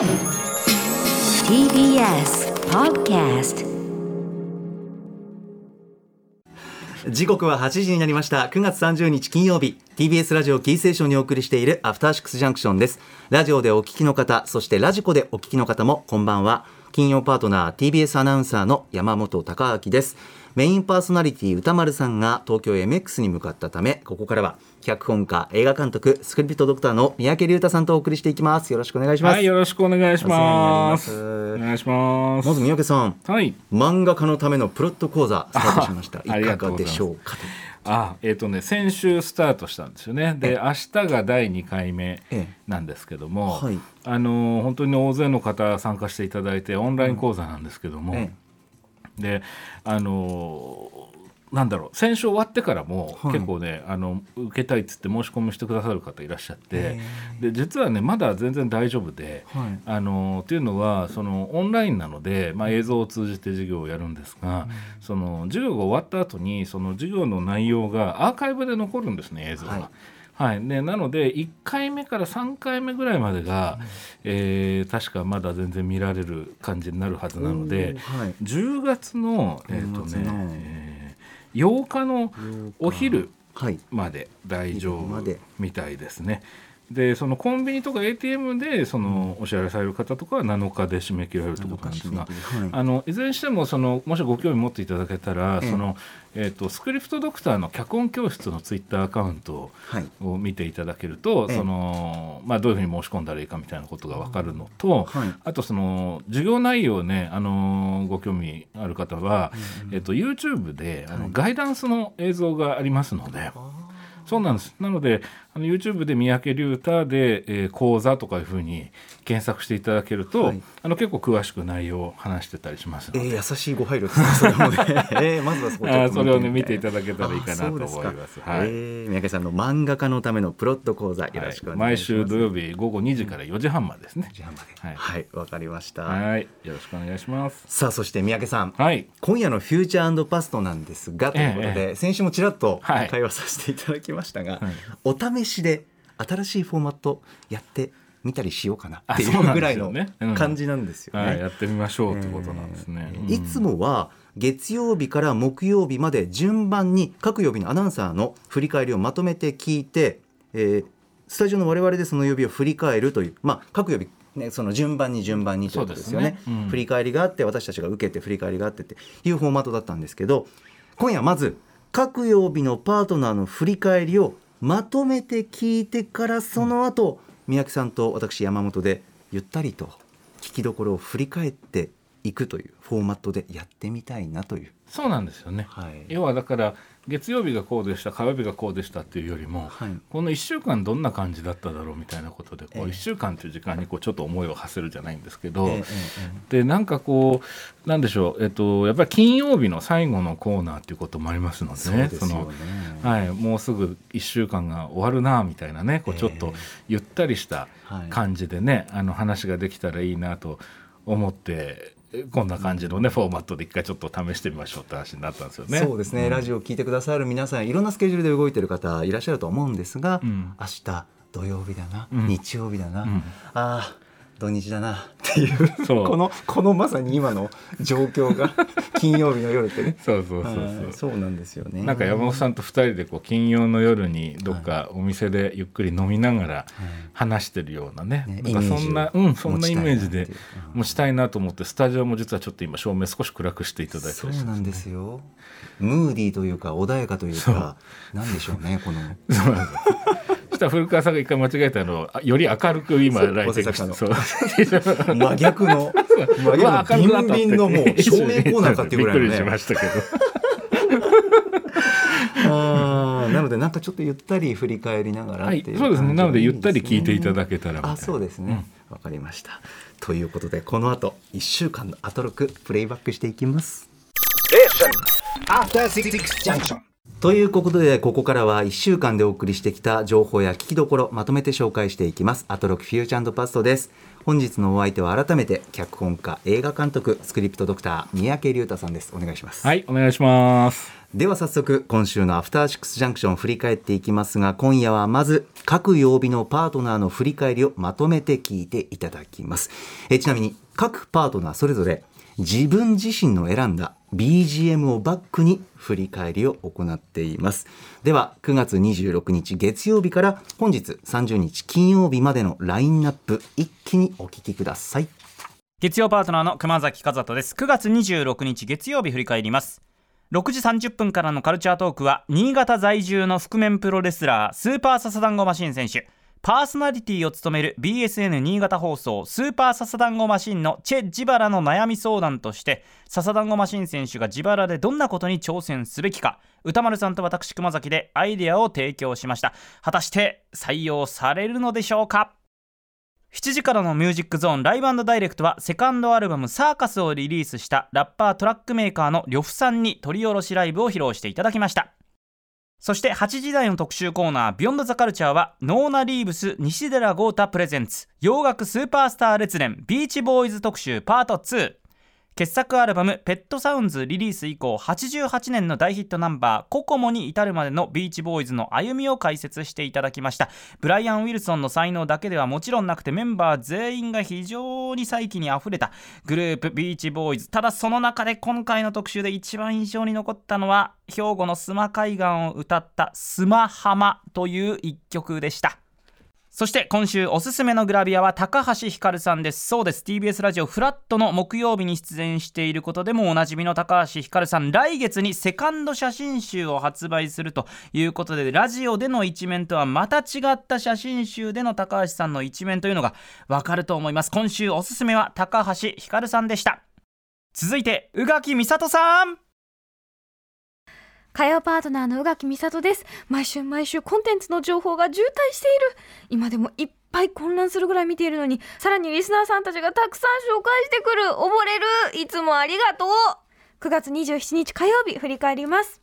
TBS Podcast 時刻は8時になりました。9月30日金曜日。TBS ラジオキーセーションにお送りしているアフターシックスジャンクションです。ラジオでお聞きの方そしてラジコでお聞きの方もこんばんは。金曜パートナー TBS アナウンサーの山本貴明です。メインパーソナリティ歌丸さんが東京 MX に向かったためここからは脚本家映画監督スクリプトドクターの三宅龍太さんとお送りしていきます。よろしくお願いします、はい、よろしくお願いします。お願いします。まず三宅さんはい。漫画家のためのプロット講座スタートしました。い。かがでしょうかと。あ、えっ、とね、先週スタートしたんですよね。で、明日が第2回目ええ。なんですけども、はい。あのー本当に大勢の方参加していただいてオンライン講座なんですけども、えで、あのーなんだろう先週終わってからもはい。結構ね、あの受けたいっつって申し込みしてくださる方いらっしゃってへで実はねまだ全然大丈夫で、はい。あのっていうのはそのオンラインなので、まあ、映像を通じて授業をやるんですが、その授業が終わった後にその授業の内容がアーカイブで残るんですね映像が。はいはい。でなので1回目から3回目ぐらいまでが、えー確かまだ全然見られる感じになるはずなのではい。10月の,、えーと10月の。ねえー8日のお昼はい。まで大丈夫昼まで。みたいですね。でそのコンビニとか ATM でそのお支払いされる方とかは7日で締め切られるということなんですが7日締め切りはい。あのいずれにしてもそのもしご興味持っていただけたら、ええ。そのえー、とスクリプトドクターの脚本教室のツイッターアカウントはい。を見ていただけると、ええ。そのまあ、どういうふうに申し込んだらいいかみたいなことが分かるのと、はい。あとその授業内容ね、あのご興味ある方は、えっと、YouTube であの、はい。ガイダンスの映像がありますので。そうなんです。なので、あの YouTube で三宅龍太で、えー講座とかいうふうに検索していただけると、はい。あの結構詳しく内容を話してたりしますので、えー、優しいご配慮ですねそれもね、えー、まずはそこちょっとあーそれをねみ見ていただけたらいいかなと思います。はい。えー、三宅さんの漫画家のためのプロット講座よろしくお願毎いします、週土曜日午後2時から4時半までですね。時半まで。はい。はいわ、かりました、はい、よろしくお願いします。さあそして三宅さん。はい。今夜のフューチャーパストなんですがということで、え先週もちらっとはい。会話させていただきましたが、はい。お試しで新しいフォーマットやってみたりしようかなっていうぐらいの感じなんですよね。はい、やってみましょうってことなんですね。うん。いつもは月曜日から木曜日まで順番に各曜日のアナウンサーの振り返りをまとめて聞いて、えースタジオの我々でその曜日を振り返るという、まあ、各曜日、ね、その順番に順番にということですよね。ね。うん。振り返りがあって私たちが受けて振り返りがあってっていうフォーマットだったんですけど今夜まず各曜日のパートナーの振り返りをまとめて聞いてからその後、三宅さんと私山本でゆったりと聞きどころを振り返っていくというフォーマットでやってみたいなという。そうなんですよね。はい。要はだから月曜日がこうでした火曜日がこうでしたっていうよりも、はい。この1週間どんな感じだっただろうみたいなことでこうええ。1週間という時間にこうちょっと思いを馳せるじゃないんですけど、えええでなんかこうなんでしょう、えっと、やっぱり金曜日の最後のコーナーっていうこともありますのでね。でね。そのはい、もうすぐ1週間が終わるなみたいなねこうちょっとゆったりしたはい。感じでね、あの話ができたらいいなと思ってこんな感じのねフォーマットで一回ちょっと試してみましょうって話になったんですよね。そうですね、ん。ラジオを聞いてくださる皆さんいろんなスケジュールで動いてる方いらっしゃると思うんですが、うん。明日土曜日だな、うん。日曜日だな、ん。あー土日だなっていうこのこのまさに今の状況が 金曜日の夜ってね。そうそうそうそう。はい。そうなんですよね。なんか山本さんと2人でこう金曜の夜にどっかお店でゆっくり飲みながら話してるようなね、ねなんかそんな、うん、そんなイメージで持ちたいなと思ってスタジオも実はちょっと今照明少し暗くしていただいて。そうなんですよ。ムーディーというか穏やかというかなんでしょうねこの たら古川さんが一回間違えたのをあより明るく今そうライティングしそう 真逆の。真逆のビンビンのもう照明コーナーかっていうぐらいのびっくりしねましたけど。あーなのでなんかちょっとゆったり振り返りながらはいっていうそうですね。なのでゆったり聞いていただだけたらあそうですね。わ、かりました。ということでこの後1週間のアトロクプレイバックしていきます。After Six Junction. ということでここからは1週間でお送りしてきた情報や聞きどころまとめて紹介していきます。アトロクフューチャーパストです。本日のお相手は改めて脚本家映画監督スクリプトドクター三宅龍太さんです。お願いします。はいお願いします。では早速今週のアフターシックスジャンクション振り返っていきますが今夜はまず各曜日のパートナーの振り返りをまとめて聞いていただきます。えちなみに各パートナーそれぞれ自分自身の選んだ BGM をバックに振り返りを行っています。では9月26日月曜日から本日30日金曜日までのラインナップ一気にお聞きください。月曜パートナーの熊崎和人です。9月26日月曜日振り返ります。6時30分からのカルチャートークは新潟在住の覆面プロレスラースーパーササダンゴマシン選手。パーソナリティを務める BSN 新潟放送スーパーササダンゴマシンのチェ・ジバラの悩み相談としてササダンゴマシン選手が自腹でどんなことに挑戦すべきか歌丸さんと私熊崎でアイデアを提供しました。果たして採用されるのでしょうか？7時からのミュージックゾーンライブダイレクトはセカンドアルバム Circus をリリースしたラッパートラックメーカーの Ryohu さんに撮り下ろしライブを披露していただきました。そして8時台の特集コーナー「ビヨンドザカルチャーはノーナ・リーブス西寺郷太プレゼンツ洋楽スーパースター列伝ビーチボーイズ特集パート2傑作アルバム「ペットサウンズ」リリース以降88年の大ヒットナンバー「ココモ」に至るまでのビーチボーイズの歩みを解説していただきました。ブライアン・ウィルソンの才能だけではもちろんなくてメンバー全員が非常に再起にあふれたグループビーチボーイズただその中で今回の特集で一番印象に残ったのは兵庫の須磨海岸を歌った「須磨浜」という一曲でした。そして今週おすすめのグラビアは高橋ひかるさんです。そうです。TBS ラジオフラットの木曜日に出演していることでもおなじみの高橋ひかるさん。来月にセカンド写真集を発売するということでラジオでの一面とはまた違った写真集での高橋さんの一面というのがわかると思います。今週おすすめは高橋ひかるさんでした。続いて宇垣美里さん。火曜パートナーの宇垣美里です。毎週毎週コンテンツの情報が渋滞している。今でもいっぱい混乱するぐらい見ているのにさらにリスナーさんたちがたくさん紹介してくる。溺れる。いつもありがとう。9月27日火曜日振り返ります。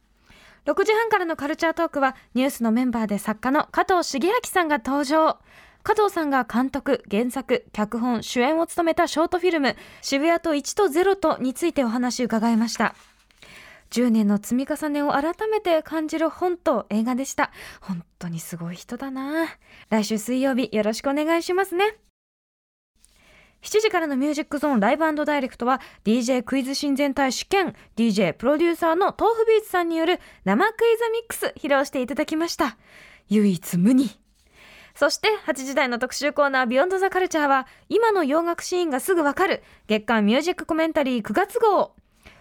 6時半からのカルチャートークはニュースのメンバーで作家の加藤茂明さんが登場。加藤さんが監督、原作、脚本、主演を務めたショートフィルム渋谷と1と0とについてお話伺いました。10年の積み重ねを改めて感じる本と映画でした。本当にすごい人だな。来週水曜日よろしくお願いしますね。7時からのミュージックゾーンライブダイレクトは DJ クイズ親善大使兼 DJ プロデューサーの豆腐ビーツさんによる生クイズミックス披露していただきました。唯一無二。そして8時台の特集コーナービヨンドザカルチャーは今の洋楽シーンがすぐわかる月間ミュージックコメンタリー9月号。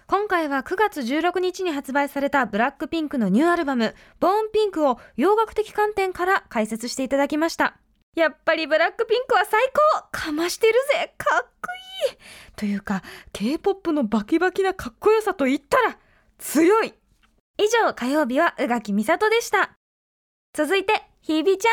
今回は9月16日に発売されたブラックピンクのニューアルバム、ボーンピンクを洋楽的観点から解説していただきました。やっぱりブラックピンクは最高かましてるぜかっこいいというか、K-POP のバキバキなかっこよさと言ったら、強い以上、火曜日は宇垣美里でした。続いて、ひびちゃん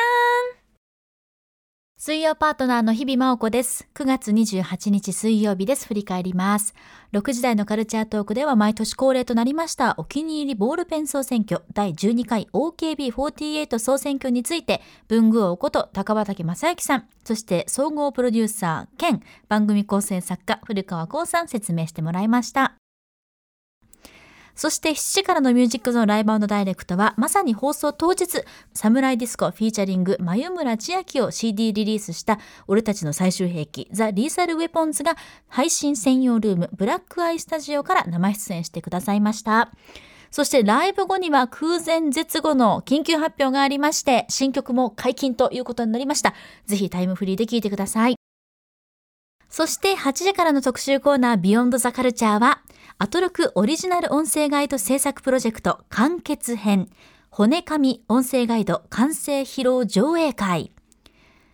水曜パートナーの日々真央子です。9月28日水曜日です。振り返ります。6時台のカルチャートークでは毎年恒例となりましたお気に入りボールペン総選挙第12回 OKB48 総選挙について文具王こと高畑正幸さん、そして総合プロデューサー兼番組構成作家古川耕さん説明してもらいました。そして7時からのミュージックゾーンライブダイレクトは、まさに放送当日、サムライディスコ featuring、眉村千秋を CD リリースした、俺たちの最終兵器、ザ・リーサル・ウェポンズが、配信専用ルーム、ブラックアイスタジオから生出演してくださいました。そしてライブ後には空前絶後の緊急発表がありまして、新曲も解禁ということになりました。ぜひタイムフリーで聴いてください。そして8時からの特集コーナービヨンドザカルチャーは、アトロクオリジナル音声ガイド制作プロジェクト完結編骨紙音声ガイド完成披露上映会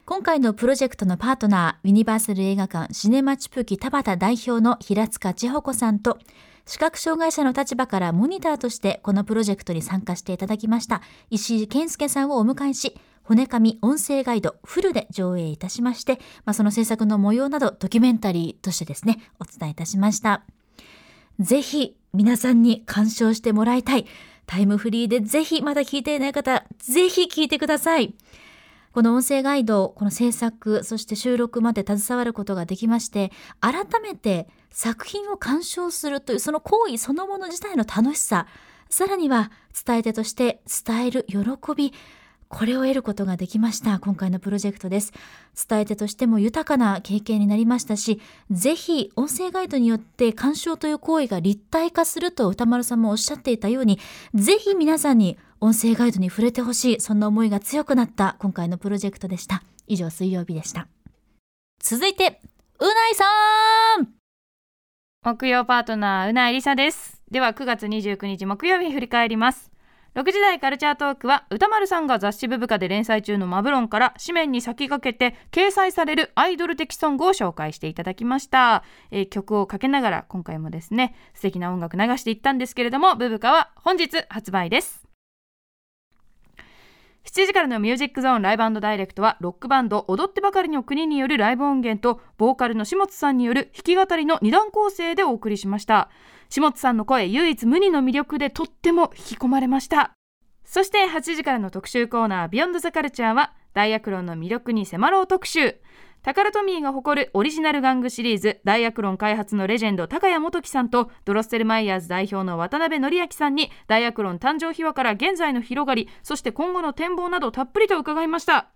今回のプロジェクトのパートナーユニバーサル映画館シネマチュプキ田畑代表の平塚千穂子さんと視覚障害者の立場からモニターとしてこのプロジェクトに参加していただきました石井健介さんをお迎えし骨紙音声ガイドフルで上映いたしまして、まあ、その制作の模様などドキュメンタリーとしてですねお伝えいたしました。ぜひ皆さんに鑑賞してもらいたい。タイムフリーでぜひまだ聞いていない方、ぜひ聞いてください。この音声ガイド、この制作、そして収録まで携わることができまして、改めて作品を鑑賞するというその行為そのもの自体の楽しさ、さらには伝え手として伝える喜び、これを得ることができました。今回のプロジェクトです。伝え手としても豊かな経験になりましたし、ぜひ音声ガイドによって鑑賞という行為が立体化すると歌丸さんもおっしゃっていたように、ぜひ皆さんに音声ガイドに触れてほしい、そんな思いが強くなった今回のプロジェクトでした。以上、水曜日でした。続いて、うないさん木曜パートナーうないりさですでは9月29日木曜日振り返ります6時台カルチャートークは歌丸さんが雑誌ブブカで連載中のマブロンから紙面に先駆けて掲載されるアイドル的ソングを紹介していただきました、えー曲をかけながら今回もですね素敵な音楽流していったんですけれどもブブカは本日発売です。7時からのミュージックゾーンライブダイレクトはロックバンド踊ってばかりの国によるライブ音源とボーカルの下津さんによる弾き語りの2段構成でお送りしました。下津さんの声唯一無二の魅力でとっても引き込まれました。そして8時からの特集コーナービヨンドザカルチャーはダイアクロンの魅力に迫ろう特集。タカラトミーが誇るオリジナル玩具シリーズダイアクロン開発のレジェンド高谷元樹さんとドロッセルマイヤーズ代表の渡辺則明さんにダイアクロン誕生秘話から現在の広がりそして今後の展望などたっぷりと伺いました。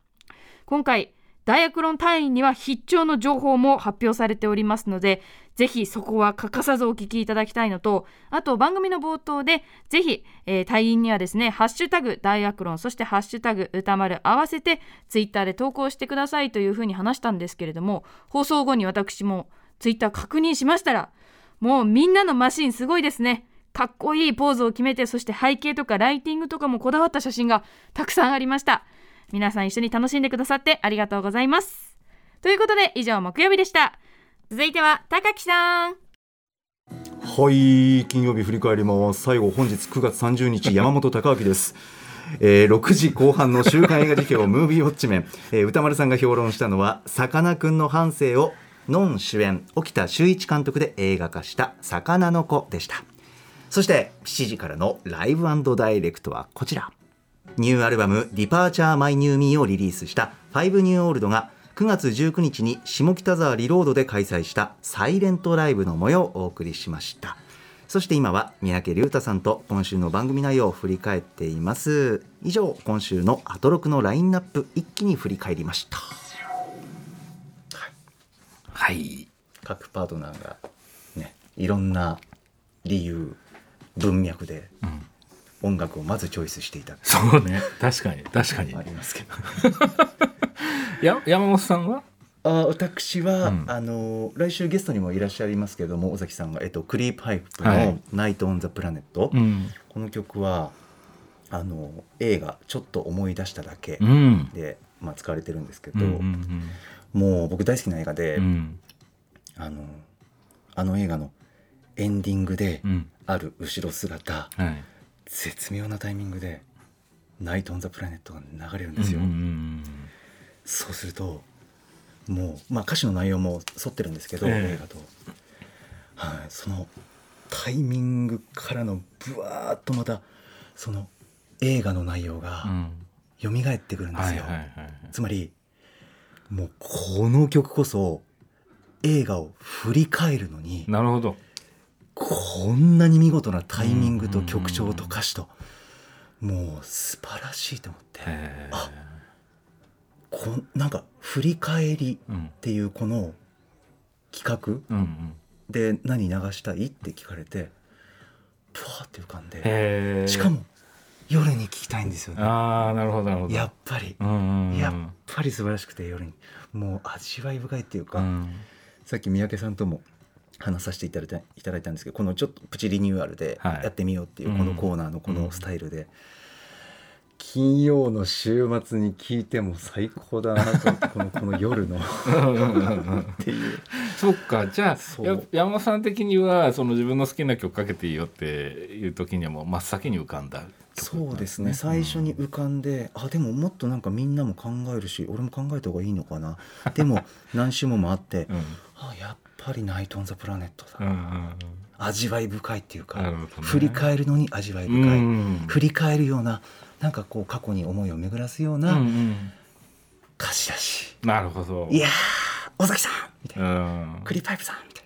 今回ダイアクロン隊員には必聴の情報も発表されておりますのでぜひそこは欠かさずお聞きいただきたいのとあと番組の冒頭でぜひ、えー隊員にはですね「ハッシュタグダイアクロン」そして「ハッシュタグ歌丸」合わせてツイッターで投稿してくださいというふうに話したんですけれども放送後に私もツイッター確認しましたらもうみんなのマシンすごいですね。かっこいいポーズを決めてそして背景とかライティングとかもこだわった写真がたくさんありました。皆さん一緒に楽しんでくださってありがとうございます。ということで以上木曜日でした。続いては高木さん。はい金曜日振り返ります最後本日9月30日 山本貴明です。えー6時後半の週刊映画辞表 ムービーウォッチメン、えー歌丸さんが評論したのはさかなクンの半生をノン主演沖田修一監督で映画化した魚の子でした。そして7時からの Live Direct はこちらニューアルバム「 Departure My New Me」をリリースした「ファイブ・ニュー・オールド」が9月19日に下北沢 reload で開催したサイレントライブの模様をお送りしました。そして今は三宅隆太さんと今週の番組内容を振り返っています。以上今週のアトロクのラインナップ一気に振り返りました。はい。各パートナーがねいろんな理由文脈で音楽をまずチョイスしていた。そうね。確かに。確かに。ありますけど。や山本さんは？あ私は、うん。あの来週ゲストにもいらっしゃいますけども尾崎さんが、えっと、クリープハイプのはい「ナイト・オン・ザ・プラネット」ん。この曲はあの映画「ちょっと思い出しただけうん。で」まあ、使われてるんですけど、うんうんもう僕大好きな映画で、うんうん。あのあの映画のエンディングでうん。ある後ろ姿、はい絶妙なタイミングで「ナイト・オン・ザ・プラネット」が流れるんですよ。そうするともう、まあ、歌詞の内容も沿ってるんですけど、ええ。映画と、はい、そのタイミングからのブワーッとまたその映画の内容うがん。蘇ってくるんですよ。つまりもうこの曲こそ映画を振り返るのになるほどこんなに見事なタイミングと曲調と歌詞ともう素晴らしいと思ってあこんなんか振り返りうんっていうこの企画で何流したいって聞かれてプワーって浮かんでしかも夜に聞きたいんですよね。ああなるほどなるほど。やっぱり。うんうんうん。やっぱり素晴らしくて夜に。もう味わい深いっていうか、うん。さっき三宅さんとも話させていただいたいただいたんですけどこのちょっとプチリニューアルではい。やってみようっていううん。このコーナーのこのスタイルで、金曜の週末に聞いても最高だなと このこの夜の。っていうそっか。じゃあ山本さん的にはその自分の好きな曲かけていいよっていう時にはもう真っ先に浮かんだ曲そうですね。最初に浮かんで、あでももっとなんかみんなも考えるし俺も考えた方がいいのかな。でも 何週も回って、うん。あやっぱり「ナイト・オン・ザ・プラネットだ」うんうんうん。味わい深いっていうか、ね。振り返るのに味わい深い、うん振り返るようななんかこう過去に思いを巡らすよううんうなん。歌詞だし、なるほど。いやー尾崎さんみたいな、うん。クリパイプさんみたい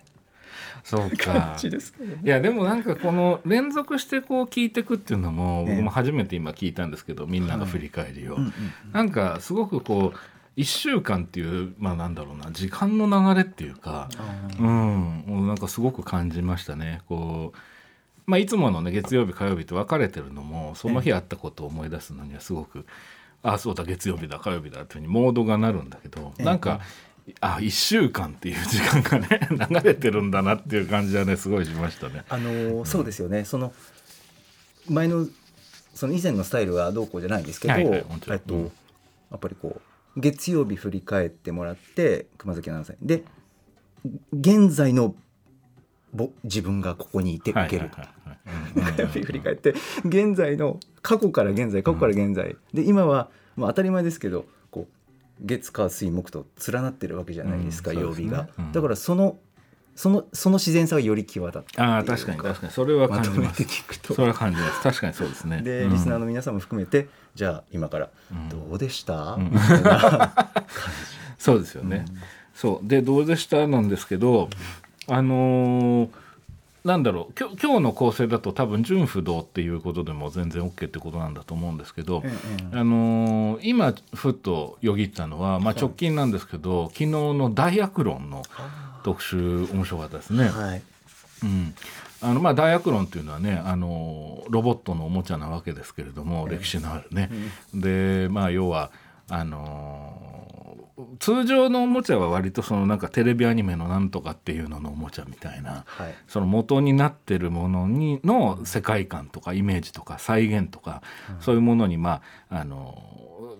そうなか。感じですけどね。いやでもなんかこの連続してこう聞いてくっていうのもええ僕も初めて今聞いたんですけどみんなの振り返りを、うんうん。なんかすごくこう1週間っていうまあなんだろうな時間の流れっていうかうんもうなんかすごく感じましたね。こうまあいつものね月曜日火曜日と分かれてるのもその日あったことを思い出すのにはすごくああそうだ月曜日だ火曜日だっていうふうにモードがなるんだけどええ。なんかあ1週間っていう時間がね 流れてるんだなっていう感じはねすごいしましたね。あのーそうですよね。その前のその以前のスタイルはどうこうじゃないんですけど、えっとうん。やっぱりこう月曜日振り返ってもらって熊崎アナウンサーに。で現在のぼ自分がここにいて受けると。火曜日振り返って現在の過去から現在過去から現在、で今は、まあ、当たり前ですけどこう月火水木と連なってるわけじゃないですか、うん曜日が、だからそのそのその自然さがより際立ってああ確かに確かに。それは感じます。それは感じます。確かにそうですね。で、うん。リスナーの皆さんも含めてじゃあ今からうん。どうでした、ん。みたいなそうですよね。そう。でどうでしたなんですけど、あのーなんだろう。今日今日の構成だと多分純不動っていうことでも全然 OK ってことなんだと思うんですけど、ええあのー今ふっとよぎったのは、まあ、直近なんですけど、昨日の大悪論の特集面白かったですね。はい。うん。あのまあ、大悪論っていうのはねあのロボットのおもちゃなわけですけれども、歴史のあるね。でまあ要はあの通常のおもちゃは割とそのなんかテレビアニメのなんとかっていうののおもちゃみたいな、はい。その元になってるものにの世界観とかイメージとか再現とか、そういうものにまああの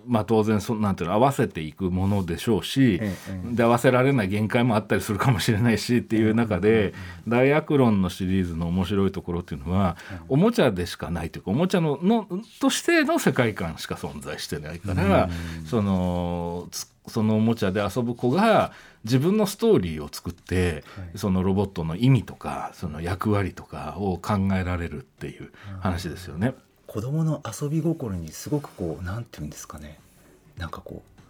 まあ当然そなんていうの合わせていくものでしょうし、ええで合わせられない限界もあったりするかもしれないしっていう中で「大悪論」のシリーズの面白いところっていうのはおもちゃでしかないというかおもちゃののとしての世界観しか存在してないからそのつそのおもちゃで遊ぶ子が自分のストーリーを作ってそのロボットの意味とかその役割とかを考えられるっていう話ですよね。子供の遊び心にすごくこうなんていうんですかね。なんかこう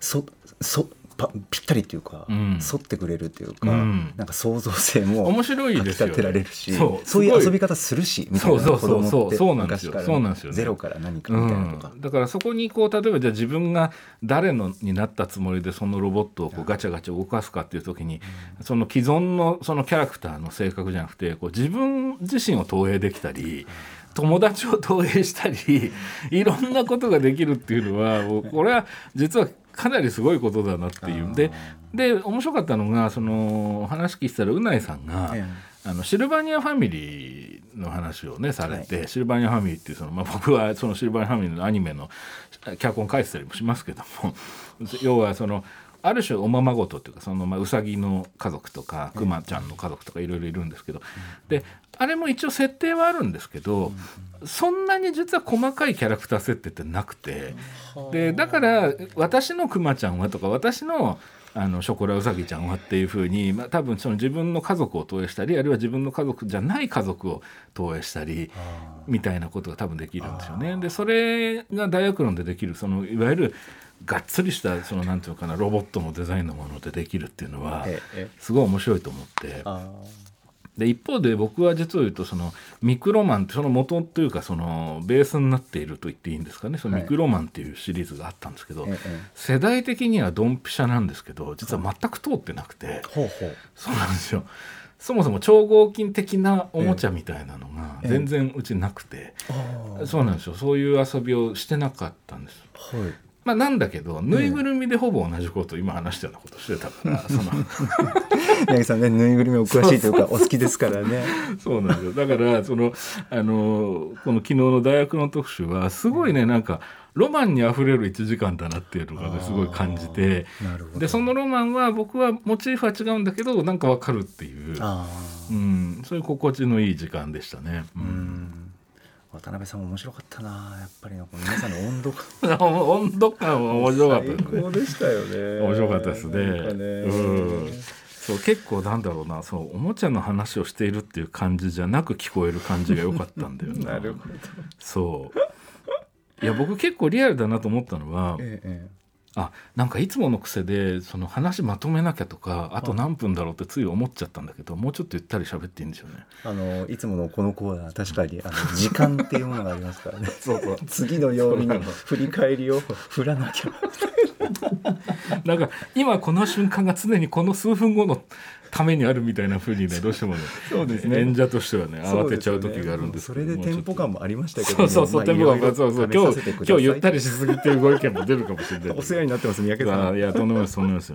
そそパぴったりっていうか、うん。沿ってくれるっていうか、うん。なんか創造性も面白いですよね。てられるしそうそういう遊び方するしみたいなそうそうそう子供って昔からそうなんですよね。ゼロから何かみたいなとか、うん、だからそこにこう例えばじゃあ自分が誰のになったつもりでそのロボットをこうガチャガチャ動かすかっていう時に、その既存のそのキャラクターの性格じゃなくてこう自分自身を投影できたり。友達を投影したり いろんなことができるっていうのはこれは実はかなりすごいことだなっていう。んでで面白かったのがその話聞いてたらうないさんが、えあのシルバニアファミリーの話をねされて、シルバニアファミリーっていうその、まあ、僕はそのシルバニアファミリーのアニメの脚本書いてたりもしますけども要はそのある種おままごとっていうかそのまあうさぎの家族とかくまちゃんの家族とかいろいろいるんですけど。であれも一応設定はあるんですけどそんなに実は細かいキャラクター設定ってなくて。でだから私のくまちゃんはとか私のあのショコラウサギちゃんはっていうふうに、まあ、多分その自分の家族を投影したりあるいは自分の家族じゃない家族を投影したりみたいなことが多分できるんですよね。でそれが大学論でできるそのいわゆるがっつりしたそのなんていうのかなロボットのデザインのものでできるっていうのはええすごい面白いと思って。あで一方で僕は実を言うとそのミクロマンってその元というかそのベースになっていると言っていいんですかね。そのミクロマンっていうシリーズがあったんですけど、ええ世代的にはドンピシャなんですけど実は全く通ってなくて、そうなんですよ。そもそも超合金的なおもちゃみたいなのがええ。全然うちなくて、あそうなんですよ。そういう遊びをしてなかったんです。まあ、なんだけどぬいぐるみでほぼ同じことを今話したようなことしてたからその。八木さんねぬいぐるみお詳しいというかお好きですからね。そうなんですよ。だからそのあのこの昨日の大学の特集はすごいねなんかロマンにあふれる1時間だなっていうのがねすごい感じてでそのロマンは僕はモチーフは違うんだけどなんかわかるっていう、あうん、そういう心地のいい時間でしたね。うん渡辺さんも面白かったなやっぱりの皆さんの温度感。温度感は面白かった。最高でしたよね。面白かったですね。ね。うん。そう結構なんだろうなそうおもちゃの話をしているっていう感じじゃなく聞こえる感じが良かったんだよな。なるほど。そう。いや僕結構リアルだなと思ったのはえええあなんかいつもの癖でその話まとめなきゃとかあ。と何分だろうってつい思っちゃったんだけどもうちょっとゆったり喋っていいんですよね。えあのいつものこのコーナー確かにあの時間っていうものがありますからね。そうそう。次の曜日の振り返りを振らなきゃ。なんか今この瞬間が常にこの数分後のためにあるみたいな風にね どうしてもねそうですね。演者としてはね慌てちゃう時があるんですそれでテンポ感もありましたけそどうそうそう、テンポが、そうそう、今日、今日ゆったりししすぎてるご意見も出るかもしれない。お世話になってます三宅さん。あいや、とんでもないです、とんでもないです。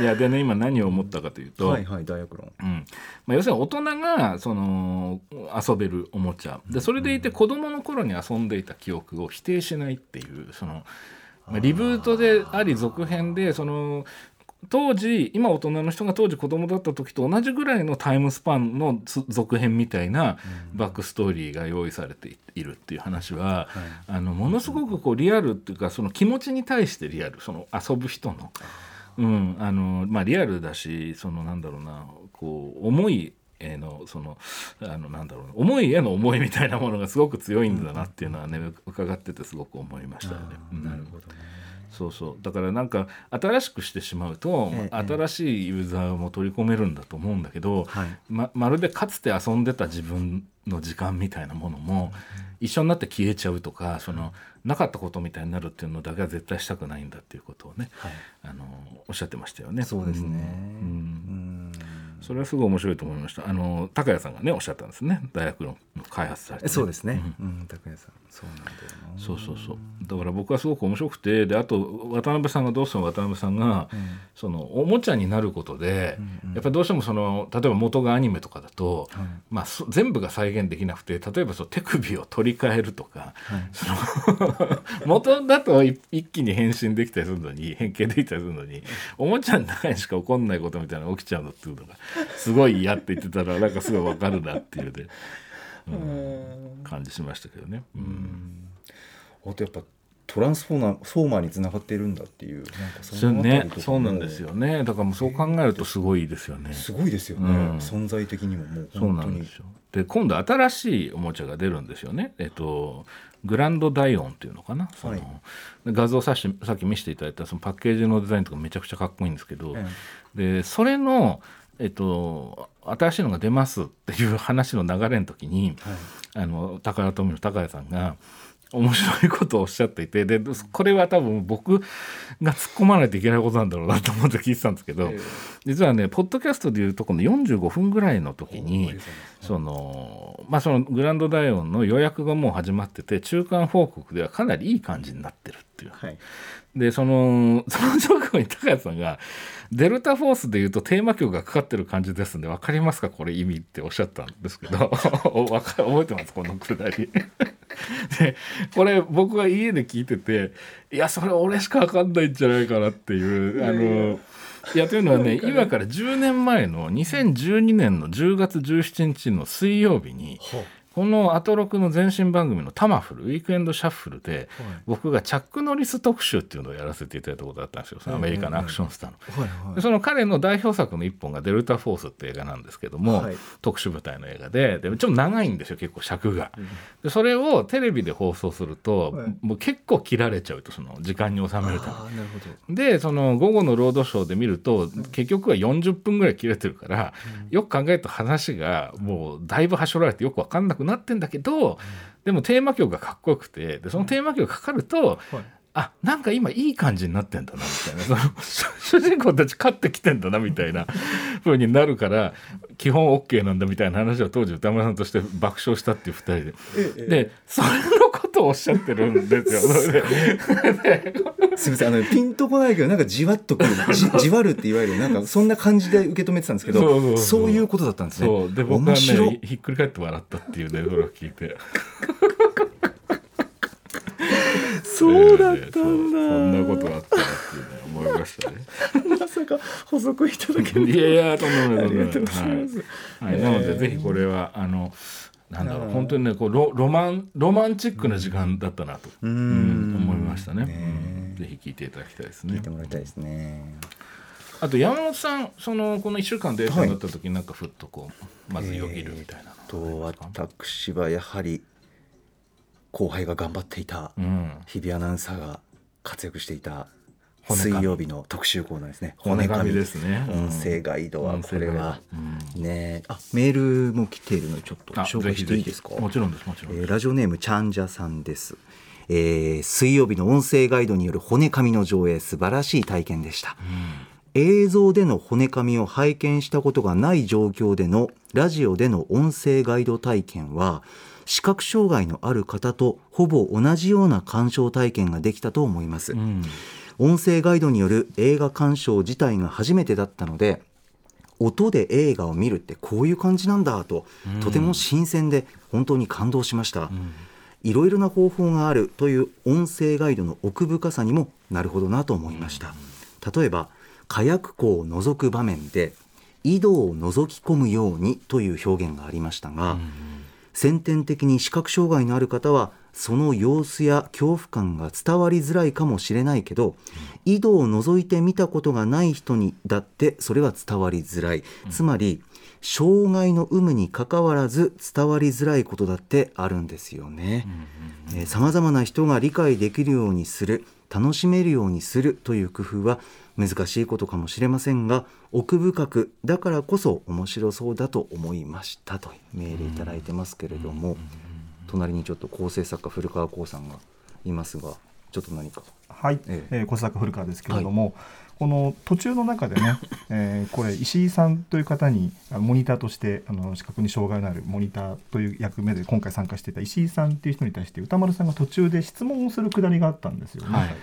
いや、でね、今何を思ったかというと。はいはい大学論うん。まあ、要するに大人がその遊べるおもちゃ。でそれでいて子供の頃に遊んでいた記憶を否定しないっていうその、まあ、リブートであり続編でその当時今大人の人が当時子供だった時と同じぐらいのタイムスパンのつ続編みたいなバックストーリーが用意されているっていう話は、あのものすごくこうリアルっていうかその気持ちに対してリアルその遊ぶ人の。うんあのまあ、リアルだしそのなんだろうなこう思いへのそのあのなんだろうな思いへの思いみたいなものがすごく強いんだなっていうのはね、伺っててすごく思いましたよね。うん。なるほどねそうそう。だからなんか新しくしてしまうと、ええ新しいユーザーも取り込めるんだと思うんだけど、はい。ままるでかつて遊んでた自分の時間みたいなものも一緒になって消えちゃうとかそのなかったことみたいになるっていうのだけは絶対したくないんだっていうことをね、はい。あのおっしゃってましたよね。そうですね。うん。うん。それはすごい面白いと思いました。あの高谷さんがねおっしゃったんですね。大学の開発されて、そうですね。うん。拓也さんそうなんだよな。そうそうそう。だから僕はすごく面白くてであと渡辺さんがどうしても渡辺さんが、そのおもちゃになることで、やっぱりどうしてもその例えば元がアニメとかだと、まあ、そ全部が再現できなくて例えばその手首を取り替えるとか、その 元だとい一気に変身できたりするのに変形できたりするのにおもちゃの中にしか起こんないことみたいなのが起きちゃうのっていうのがすごい嫌って言ってたらなんかすごいわかるなっていうね、うん感じしましたけどね。うん。あとやっぱトランスフォーマーフォーマーにつながっているんだっていうなんかそうね。そうなんですよね。だからもうそう考えるとすごいですよね。すごいですよね、うん。存在的にももうそう本当に。なんですよ。で今度新しいおもちゃが出るんですよね。えっとグランドダイオンっていうのかな、そのはい。画像さっきさっき見せていただいたそのパッケージのデザインとかめちゃくちゃかっこいいんですけど、え。でそれの、えっと、新しいのが出ますっていう話の流れの時に、はい。あの高谷富の高谷さんが面白いことをおっしゃっていてでこれは多分僕が突っ込まないといけないことなんだろうなと思って聞いてたんですけど、実はねポッドキャストでいうとこの45分ぐらいの時にそのまあそのグランドダイオンの予約がもう始まってて中間報告ではかなりいい感じになってるっていう。はい。でその その直後に高谷さんが「デルタフォースでいうとテーマ曲がかかってる感じですんで分かりますかこれ意味」っておっしゃったんですけど。おわか覚えてますこのくだり。でこれ僕は家で聞いてていやそれ俺しか分かんないんじゃないかなっていうあの。いや。というのはね今から10年前の2012年の10月17日の水曜日にこのアトロクの前身番組のタマフルウィークエンドシャッフルで、僕がチャック・ノリス特集っていうのをやらせていただいたことがあったんですよ。そのアメリカのアクションスターの。はいはい。でその彼の代表作の一本が「デルタ・フォース」って映画なんですけども、はい。特殊部隊の映画ででちょっと長いんですよ結構尺が。でそれをテレビで放送すると、はい。もう結構切られちゃうとその時間に収めるためでその午後のロードショーで見ると結局は40分ぐらい切れてるから、よく考えると話がもうだいぶはしょられてよく分かんなくなってんだけど、でもテーマ曲がかっこよくてでそのテーマ曲がかかると、あなんか今いい感じになってんだなみたいな。その 主人公たち勝ってきてんだなみたいな 風になるから基本 OK なんだみたいな話を当時歌村さんとして爆笑したっていう2人で。ええでそれのことをおっしゃってるんですよ。すみません。あのピンとこないけどなんかじわっとくる。じじわるっていわゆるなんかそんな感じで受け止めてたんですけどそういうことだったんですね。そう。で僕はねひっくり返って笑ったっていうねそれを聞いて。そうだったんだ、そうそんなことがあったなっていうね思いましたね。まさか補足いただけるい。やいやとんでもないとんでもない。はい。はい。なのでぜひこれはあのなんだろう本当にねこうロロマンロマンチックな時間だったなと、うん。思いましたね。ねうん。ぜひ聞いていただきたいですね。聞いてもらいたいですね。あと山本さんそのこの1週間データになった時になんかふっとこうまずよぎるみたいなのと私はやはり後輩が頑張っていたうん。日比アナウンサーが活躍していた水曜日の特集コーナーですね。骨紙ですね。音声ガイドはこれは。うんね。あメールも来ているのでちょっとあ紹介していいですか？もちろんですもちろんえーラジオネームちゃんじゃさんです、えー水曜日の音声ガイドによる骨紙の上映素晴らしい体験でした、映像での骨紙を拝見したことがない状況でのラジオでの音声ガイド体験は視覚障害のある方とほぼ同じような鑑賞体験ができたと思います、うん音声ガイドによる映画鑑賞自体が初めてだったので音で映画を見るってこういう感じなんだと、とても新鮮で本当に感動しました、いろいろな方法があるという音声ガイドの奥深さにもなるほどなと思いました、例えば火薬庫を覗く場面で井戸を覗き込むようにという表現がありましたが、先天的に視覚障害のある方はその様子や恐怖感が伝わりづらいかもしれないけど、井戸を覗いてみたことがない人にだってそれは伝わりづらい、つまり障害の有無にかかわらず伝わりづらいことだってあるんですよね。さまざまな人が理解できるようにする楽しめるようにするという工夫は難しいことかもしれませんが奥深くだからこそ面白そうだと思いましたとメールいただいてますけれども、隣にちょっと構成作家古川光さんがいますがちょっと何か。はい、ええ。ー小坂古川ですけれども、この途中の中でね、えーこれ石井さんという方にモニターとしてあの視覚に障害のあるモニターという役目で今回参加していた石井さんっていう人に対して歌丸さんが途中で質問をするくだりがあったんですよね。はい。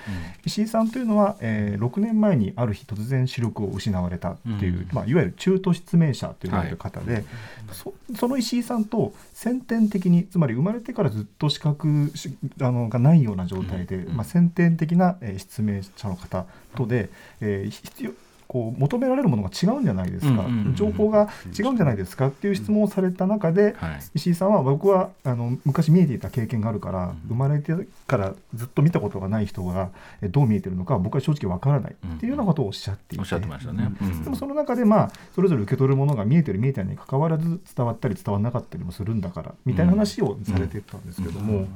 石井さんというのは、えー6年前にある日突然視力を失われたっていう、うん。まあ、いわゆる中途失明者と言われる方で、そその石井さんと先天的につまり生まれてからずっと視覚しあのがないような状態で、まあ、先天的な、えー失明者の方とで、えー必要こう求められるものが違うんじゃないですか、うんうんうん情報が違うんじゃないですかっていう質問をされた中で、はい。石井さんは僕はあの昔見えていた経験があるから、生まれてからずっと見たことがない人がえどう見えてるのか僕は正直わからないっていうようなことをおっしゃっていて、おっしゃってましたね。うんでもその中でまあそれぞれ受け取るものが見えてる見えてないに関わらず伝わったり伝わらなかったりもするんだからみたいな話をされてたんですけども。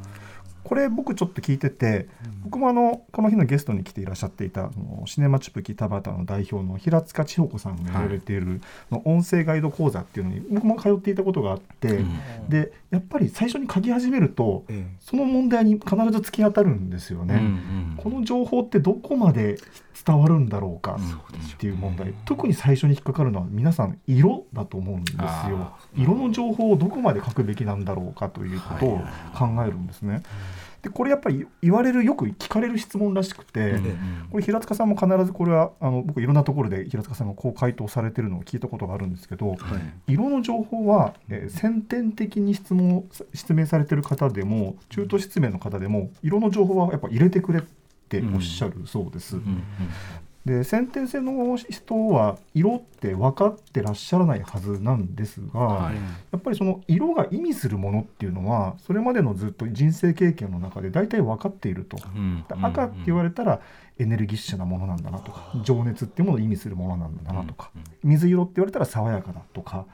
これ僕ちょっと聞いてて僕もあのこの日のゲストに来ていらっしゃっていたシネマチュプキ田畑の代表の平塚千穂子さんが言われているの音声ガイド講座っていうのに僕も通っていたことがあって、でやっぱり最初に書き始めるとその問題に必ず突き当たるんですよね。この情報ってどこまで伝わるんだろうかっていう問題、特に最初に引っかかるのは皆さん色だと思うんですよ。あ色の情報をどこまで書くべきなんだろうかということを考えるんですね。でこれやっぱり言われるよく聞かれる質問らしくて、これ平塚さんも必ずこれはあの僕いろんなところで平塚さんがこう回答されてるのを聞いたことがあるんですけど、色の情報は、えー先天的に質問失明されてる方でも中途失明の方でも色の情報はやっぱ入れてくれっておっしゃるそうです。うんで先天性の人は色って分かってらっしゃらないはずなんですが、はい。やっぱりその色が意味するものっていうのはそれまでのずっと人生経験の中で大体分かっていると。うんうん赤って言われたらエネルギッシュなものなんだなとか情熱っていうものを意味するものなんだなとか水色って言われたら爽やかだとか。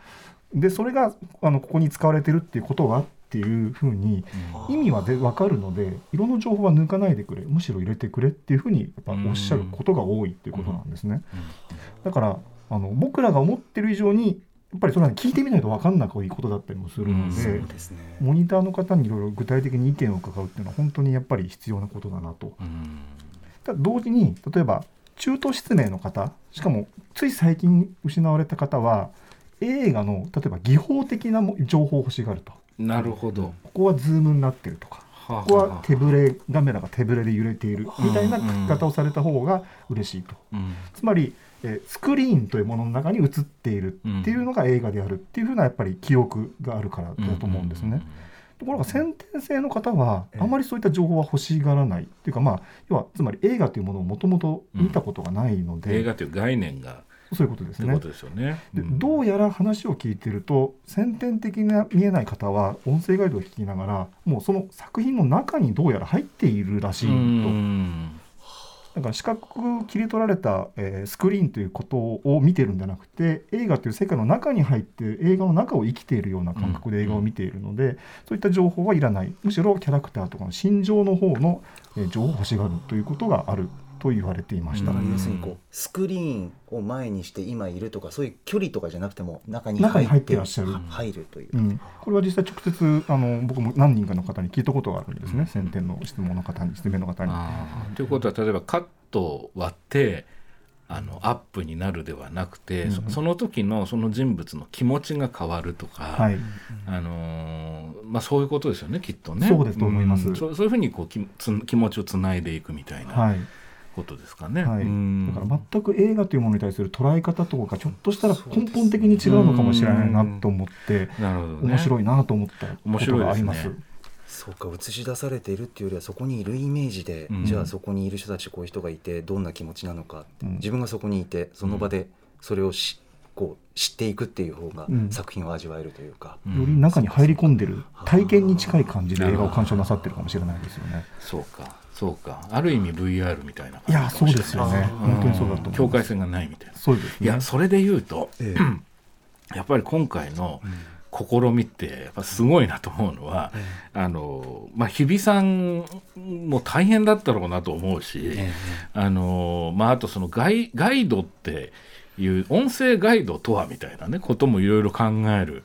でそれがあのここに使われてるっていうことはっていうふうに意味はで分かるので色の情報は抜かないでくれむしろ入れてくれっていうふうにやっぱおっしゃることが多いっていうことなんですね。だからあの僕らが思ってる以上にやっぱりそんなの聞いてみないと分かんなくいいことだったりもするので、うんですね。モニターの方にいろいろ具体的に意見を伺うっていうのは本当にやっぱり必要なことだなと。うん。ただ同時に例えば中途失明の方しかもつい最近失われた方は映画の例えば技法的なも情報を欲しがるとなるほど。ここはズームになってるとか。こここは手ぶれカメラが手ぶれで揺れているみたいな書き方をされた方が嬉しいと。うん。つまり、えースクリーンというものの中に映っているっていうのが映画であるっていうふうなやっぱり記憶があるからだと思うんですね。ところが先天性の方はあまりそういった情報は欲しがらないっていうかまあ要はつまり映画というものをもともと見たことがないので、映画という概念がそういうことですね。ですよね。でうんどうやら話を聞いてると先天的な見えない方は音声ガイドを聞きながらもうその作品の中にどうやら入っているらしいと。うんだから視覚切り取られた、えースクリーンということを見てるんじゃなくて映画という世界の中に入って映画の中を生きているような感覚で映画を見ているので、そういった情報はいらないむしろキャラクターとかの心情の方の、えー情報を欲しがるということがあると言われていました。だから要するにこうスクリーンを前にして今いるとかそういう距離とかじゃなくても中に入って中に入ってらっしゃる。入るという、うん、これは実際直接あの僕も何人かの方に聞いたことがあるんですね、先天の質問の方に質問の方に。ということは例えばカットを割ってあのアップになるではなくて、そうん。その時のその人物の気持ちが変わるとか、はい、あのーまあ、そういうことですよねきっとね。そうですと思います。ん。そうそういうふうにこうきつ気持ちをつないでいくみたいな。はいことですかね。はい、うん。だから全く映画というものに対する捉え方とかちょっとしたら根本的に違うのかもしれないなと思って、なるほどね。面白いなと思ったことがあります。そうか映し出されているっていうよりはそこにいるイメージで、うん。じゃあそこにいる人たちこういう人がいてどんな気持ちなのかうん。自分がそこにいてその場でそれをしこう知っていくっていう方がうん。作品を味わえるというか、うん。より中に入り込んでる体験に近い感じで映画を鑑賞なさってるかもしれないですよね。そうかそうか。ある意味 VR みたいな感じい。やそうですよね。ん。本当にそうだと境界線がないみたいな。そうですね。いやそれで言うとえ やっぱり今回の試みってやっぱすごいなと思うのは、あのまあ日比さんも大変だったろうなと思うし、えあのまああとそのガイガイドっていう音声ガイドとはみたいなねこともいろいろ考える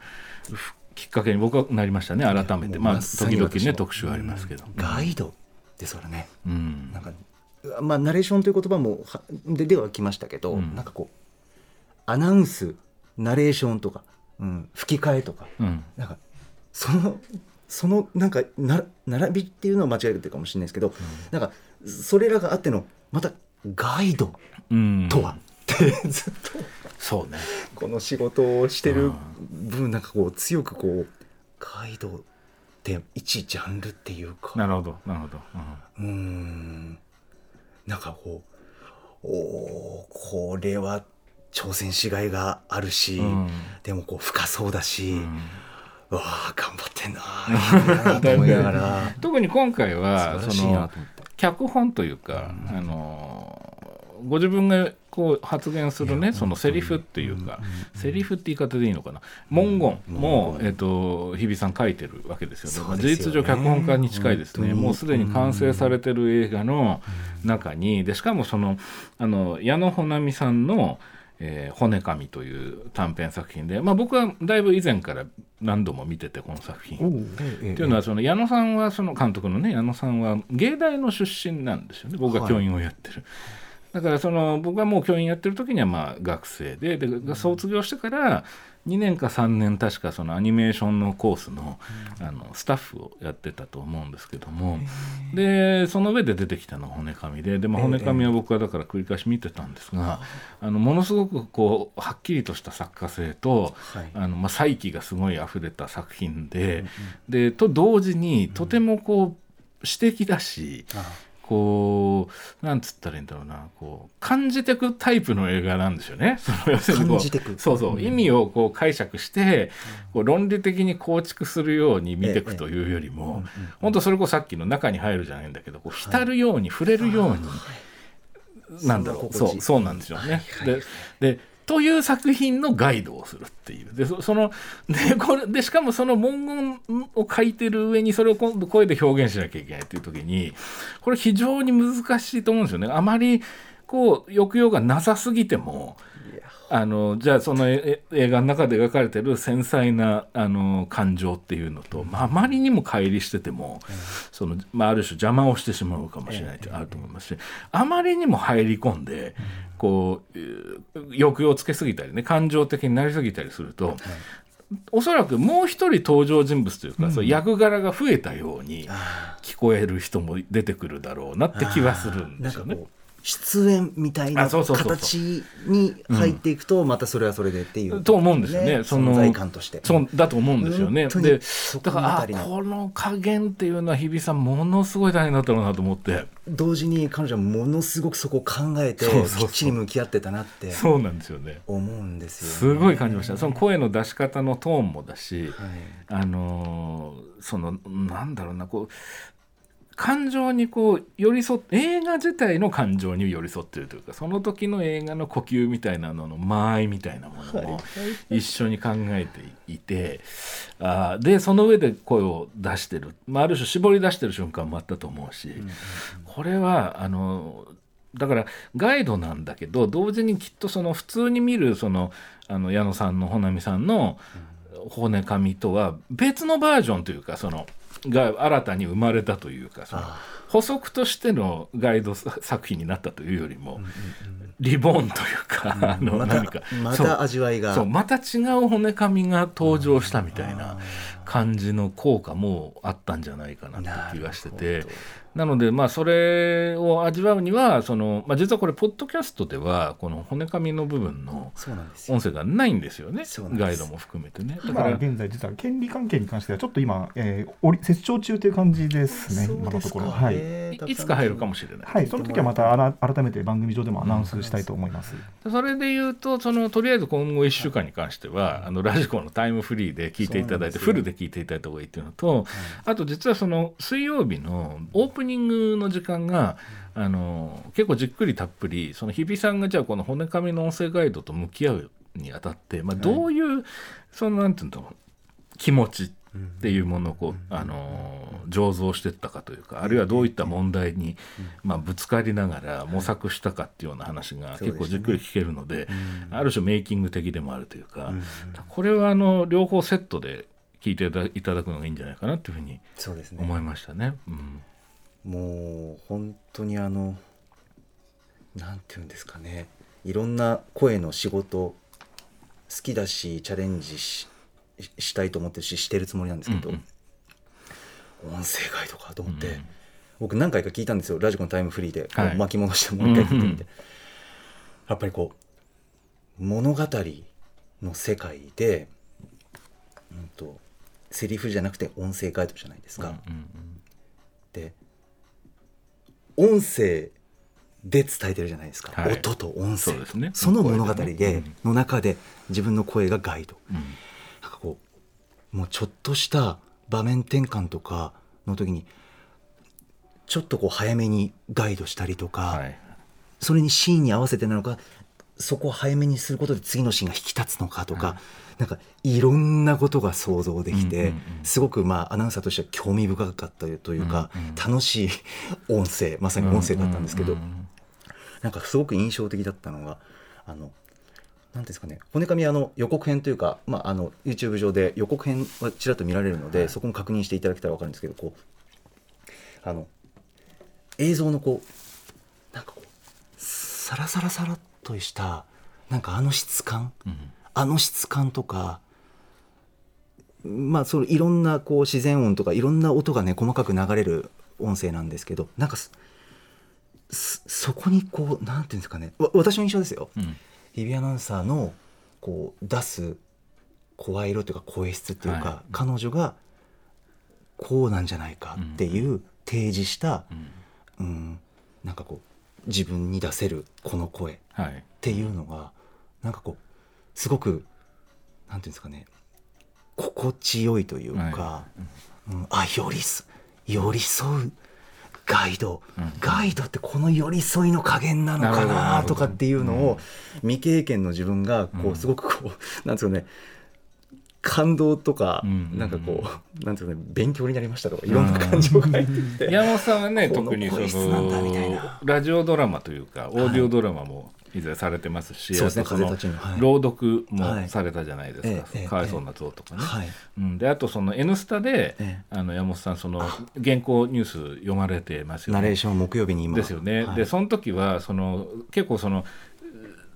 ふきっかけに僕はなりましたね改めて、まあ時々ね特集ありますけど、ガイドですからね。うん。なんかまあナレーションという言葉もはでではきましたけど、うん。なんかこうアナウンスナレーションとか、うん、吹き替えとかうん。なんかそのそのなんかな並びっていうのは間違えるっていうかもしれないですけど、なんかそれらがあってのまたガイドうん。とは、って ずっとそうね。この仕事をしてる分なんかこう強くこうガイドって一ジャンルっていうか。なるほどなるほど、うん。なんかこうおーこれは挑戦しがいがあるし、うん。でもこう深そうだし、うん。うわあ頑張ってんなと思いながら。特に今回はその脚本というか、あのご自分がこう発言するねそのセリフっていうか、セリフって言い方でいいのかな？文言も、えっと日比さん書いてるわけですよね。事実上脚本家に近いですね。もうすでに完成されてる映画の中にでしかもそのあの矢野穂波さんの「えー骨神」という短編作品で、まあ、僕はだいぶ以前から何度も見ててこの作品。おうっていうのはその矢野さんはその監督のね矢野さんは芸大の出身なんですよね。僕が教員をやってる、だからその僕はもう教員やってる時にはまあ学生でで卒業してから2年か3年確かそのアニメーションのコースのあのスタッフをやってたと思うんですけども。でその上で出てきたのが骨神ででも骨神は僕はだから繰り返し見てたんですがあのものすごくこうはっきりとした作家性とはい。あのまあ才気がすごい溢れた作品ででと同時にとてもこう詩的だしこうなんつったらいいんだろうな。こう感じてくタイプの映画なんですよね。その要するにこう感じてく。そうそう。意味をこう解釈してこう論理的に構築するように見ていくというよりも本当それこそさっきの中に入るじゃないんだけどこう浸るように触れるようになんだろう。そうそうなんですよね。ででという作品のガイドをするっていうでそのでこれでしかもその文言を書いてる上にそれを今度声で表現しなきゃいけないっていう時にこれ非常に難しいと思うんですよね。あまりこう抑揚がなさすぎてもあのじゃあそのええ映画の中で描かれてる繊細なあの感情っていうのと、まあ、あまりにも乖離してても、そのまあ、ある種邪魔をしてしまうかもしれないってあると思いますし、あまりにも入り込んで、こうえー抑揚をつけすぎたりね感情的になりすぎたりすると、おそらくもう一人登場人物というか、そう役柄が増えたように聞こえる人も出てくるだろうなって気はするんですよね出演みたいな形に入っていくとまたそれはそれでっていう、と思うんですよね。その存在感としてそうだと思うんですよね。でだからこの加減っていうのは日比さんものすごい大変だったろうなと思って。同時に彼女はものすごくそこを考えてきっちり向き合ってたなってそうなんですよね。思うんですよ、すごい感じました。その声の出し方のトーンもだし、はいあのーそのなんだろうなこう感情にこう寄り添って映画自体の感情に寄り添ってるというかその時の映画の呼吸みたいなのの間合いみたいなものも一緒に考えていてあーでその上で声を出してる、まあ、ある種絞り出してる瞬間もあったと思うし、これはあのだからガイドなんだけど同時にきっとその普通に見るそのあの矢野さんの穂波さんの骨紙とは別のバージョンというかそのが新たに生まれたというかその補足としてのガイド作品になったというよりも、リボーンというか、あのま何かたまた味わいが。そうまた違う骨紙が登場したみたいな感じの効果もあったんじゃないかなっていう気がしててなのでまあそれを味わうにはその、まあ、実はこれポッドキャストではこの骨紙の部分のそうなんですよ。音声がないんですよね。ガイドも含めてね。だか今ら現在実は権利関係に関してはちょっと今、えー、折り折衝中という感じですね今のところ。はい、いいつか入るかもしれない。はい、その時はまたあら改めて番組上でもアナウンスしたいと思います。それで言うとそのとりあえず今後1週間に関しては、あのラジコのタイムフリーで聞いていただいてフルで聞いていただいた方がいいっていうのと、あと実はその水曜日のオープニングの時間が、あの結構じっくりたっぷりその日比さんがじゃあこの骨紙の音声ガイドと向き合うにあたって、まあ、どういう、そのなんていうの気持ちっていうものをこう、あの醸造していったかというかあるいはどういった問題に、まあ、ぶつかりながら模索したかっていうような話が結構じっくり聞けるのである種メイキング的でもあるというか、これはあの両方セットで聞いていただくのがいいんじゃないかなっていうふうに思いましたね。うんもう本当にあのなんていうんですかね。いろんな声の仕事好きだしチャレンジしたいと思ってるししてるつもりなんですけど、うん音声ガイドかと思って、うんうん。僕何回か聞いたんですよ。ラジコのタイムフリーで、はい。巻き戻してもう一回聞いて。みて、うんうんやっぱりこう物語の世界で、うん、とセリフじゃなくて音声ガイドじゃないですか。で音声で伝えてるじゃないですか、はい。音と音声。そね。その物語声での中で自分の声がガイド、うん。なんかこうもうちょっとした場面転換とかの時にちょっとこう早めにガイドしたりとか、はい。それにシーンに合わせてなのかそこを早めにすることで次のシーンが引き立つのかとか、なんかいろんなことが想像できて、すごくまあアナウンサーとしては興味深かったというか、うんうん楽しい音声まさに音声だったんですけど、うんうんなんかすごく印象的だったのがあのなんですかね骨紙あの予告編というか、まあ、あの YouTube 上で予告編はちらっと見られるので、そこも確認していただけたら分かるんですけどこうあの映像のこうなんかこうサラサラサラっとしたなんかあの質感、うん。あの質感とかまあそのいろんなこう自然音とかいろんな音がね細かく流れる音声なんですけどなんかそこにこうなんていうんですかねわ私の印象ですよ、うん。日比アナウンサーのこう出す声色というか声質っていうか、はい。彼女がこうなんじゃないかっていう提示した、うん。うん、なんかこう自分に出せるこの声っはい。ていうのがなんかこうすごくなんていうんですかね心地よいというか、はうん、あ寄り添寄り添うガイド、うん。ガイドってこの寄り添いの加減なのかなとかっていうのを未経験の自分がこううん。すごくこうなんですかね感動とか、うんなんかこうなんていうかね勉強になりましたとかいろんな感情が入ってきて、山本さんはね特にそ声質なんだみたいのな。ラジオドラマというかオーディオドラマも以前されてますし、そう朗読はい。もされたじゃないですか、かわいそうな像とかね。はい。うん、であとその「N スタで」ええ。あの山本さんその原稿ニュース読まれてますよね。ナレーション木曜日に今。ですよね。はい。でその時はその結構その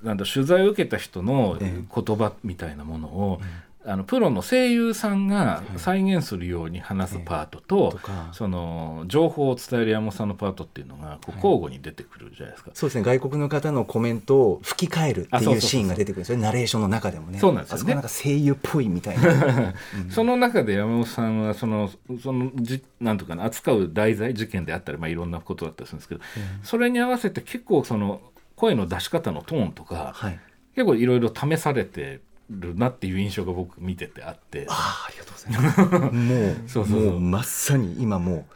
なんだ取材を受けた人のえ言葉みたいなものを、あのプロの声優さんが再現するように話すパートと,、とか。その情報を伝える山本さんのパートっていうのがこう交互に出てくるじゃないですか。そうですね。外国の方のコメントを吹き替えるっていうシーンが出てくるんですよね。ナレーションの中でもね。そうなんですよね。あそこはなんか声優っぽいみたいな。その中で山本さんはそのそのじなんとかな扱う題材事件であったり、まあ、いろんなことだったりするんですけど、それに合わせて結構その声の出し方のトーンとか、はい。結構いろいろ試されてるなっていう印象が僕見ててあって。ああありがとうございます。もうそうそうそう。もうまさに今も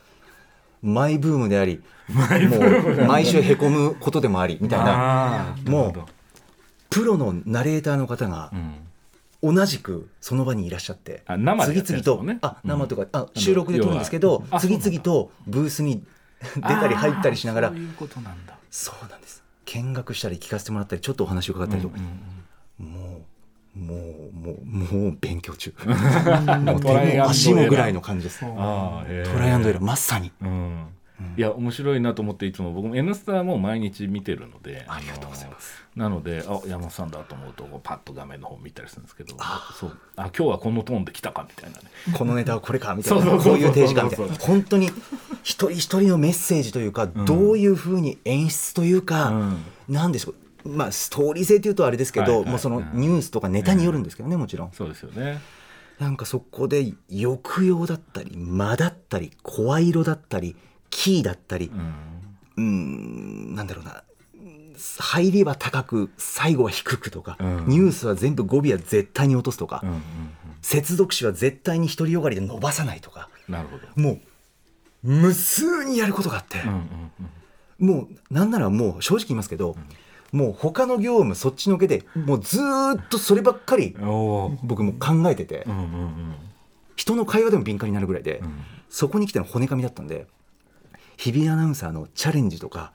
マイブームでありもう毎週へこむことでもありみたいな。もうプロのナレーターの方がうん。同じくその場にいらっしゃってあ生でやってるん次々と、あうん。生とか、あ収録で撮るんですけど次々とブースに出たり入ったりしながらそういうことなんだ。そうなんです。見学したり聞かせてもらったりちょっとお話を伺ったりと、うんうん。もうもうもうもう勉強中。もう手も足もぐらいの感じです。トライアンドエラーまさに。うん。いや面白いなと思っていつも僕も「N スタ」も毎日見てるのでありがとうございます。なのであ山本さんだと思うとパッと画面の方見たりするんですけどそうあ今日はこのトーンで来たかみたいなね。このネタはこれかみたいな。こういう提示かみたいな本当に一人一人のメッセージというか、どういうふうに演出というか、うん。なんでしょうまあストーリー性というとあれですけど、もうそのうんニュースとかネタによるんですけどね、もちろん。そうですよね。なんかそこで抑揚だったり間だったり声色だったりキーだったりうん。うーんなんだろうな。入りは高く最後は低くとか、うん。ニュースは全部語尾は絶対に落とすとか、うんうん接続詞は絶対に独りよがりで伸ばさないとかうんなるほど。もう無数にやることがあって、うんうんもうなんならもう正直言いますけど、もう他の業務そっちのけでもうずーっとそればっかり僕も考えてて、うんうんうん。人の会話でも敏感になるぐらいで、ん。そこに来ての骨噛みだったんで日比アナウンサーのチャレンジとか、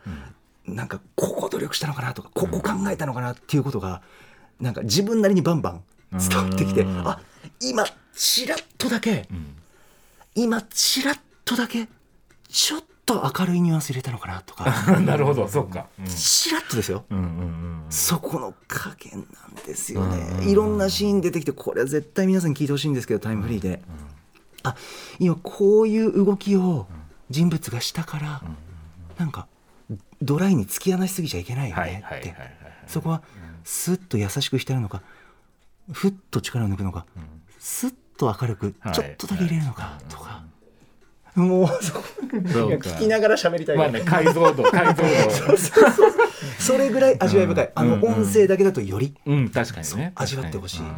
なんかここ努力したのかなとかここ考えたのかなっていうことが、なんか自分なりにバンバン伝わってきて、うん。あ今ちらっとだけ、ん。今ちらっとだけちょっと明るいニュアンス入れたのかなとか。なるほどそうか。うん。ちらっとですよ。うんうんうんそこの加減なんですよね、いろんなシーン出てきてこれは絶対皆さんに聞いてほしいんですけどタイムフリーで、あ今こういう動きを人物がしたから、なんかドライに突き放しすぎちゃいけないよはいねってそこはスッと優しくしてるのかふっと力を抜くのか、スッと明るくはい。ちょっとだけ入れるのかとか、もう聞きながら喋りたい。まあね解像度解像度。それぐらい味わい深い、あのうんうん。音声だけだとよりうん確かにね。味わってほしい。うん。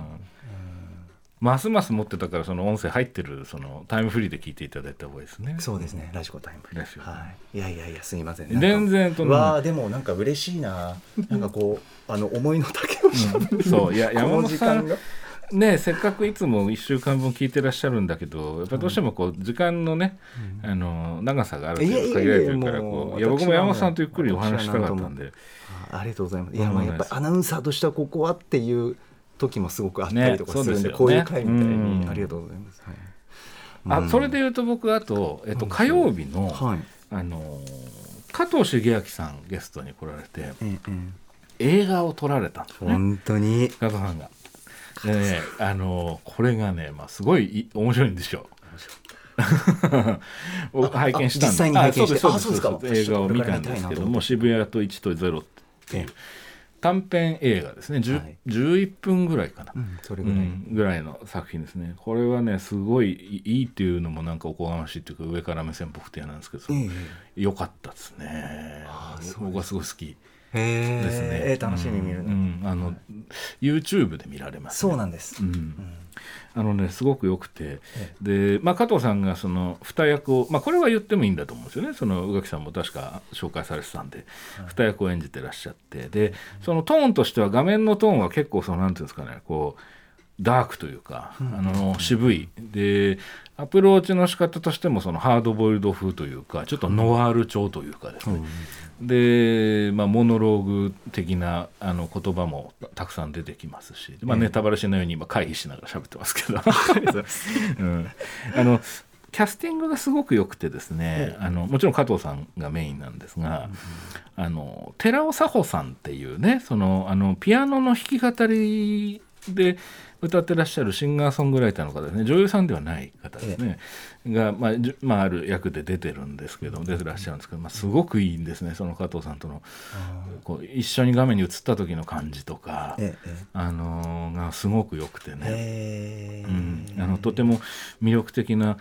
ますます持ってたからその音声入ってるそのタイムフリーで聞いていただいた方がいいですね。そうですね、ラジコタイム。フリー。ですよね。はい。いやいやいや、すみません。全然とわあ、でも、なんか嬉しいな。なんかこう、あの思いの丈をしゃべる。そう。いや山本さん時間が。ねせっかくいつも1週間分聞いてらっしゃるんだけどやっぱどうしてもこう時間のね、あの長さがある程度限られてるからいや僕も山本さんとゆっくりお話したかったんであありがとうございます。いや、まあ、やっぱりアナウンサーとしては、ここはっていう時もすごくあったりとかするんで。ねそうでねこういう会みたいに、うんありがとうございます。はいあそれで言うと僕あと、えっと、火曜日の、はい。あの加藤茂明さんゲストに来られてええ映画を撮られたんですね本当に。加藤さんが。でね、あのこれがね、まあ、すごいい面白いんですよ。僕拝見したん実際に拝見して。あそうですあそうですか。そうです。映画を見たんですけども「渋谷と1と0」っていう短編映画ですね、10はい。11分ぐらいかな、うん、それうぐらい。んぐらいの作品ですね。これはねすごいいいっていうのもなんかおこがましいっていうか上から目線っぽくて嫌なんですけどええ。良かったですね僕はすごい好きですね、ええ楽しみに見るうの。ん。あの YouTube で見られます、そうなんです。うん。あのねすごく良くて。で、まあ、加藤さんがその二役を、まあ、これは言ってもいいんだと思うんですよね。その宇垣さんも確か紹介されてたんで、二役を演じてらっしゃって。でそのトーンとしては画面のトーンは結構そのなんていうんですかね。こうダークというか、あの渋い。でアプローチの仕方としてもそのハードボイルド風というかちょっとノワール調というかですね、で、まあ、モノローグ的なあの言葉もたくさん出てきますし、まあ、ネタバレしないように今会議しながら喋ってますけど、うん、あのキャスティングがすごく良くてですね、あのもちろん加藤さんがメインなんですが、あの寺尾佐穂さんっていうねそのあのピアノの弾き語りで歌ってらっしゃるシンガーソングライターの方ですね。女優さんではない方ですね、が、まあまあ、ある役で出てるんですけど出てらっしゃるんですけど、まあ、すごくいいんですね。その加藤さんとのこう一緒に画面に映った時の感じとか、えええあのーがすごく良くてね。ええうん、あのとても魅力的な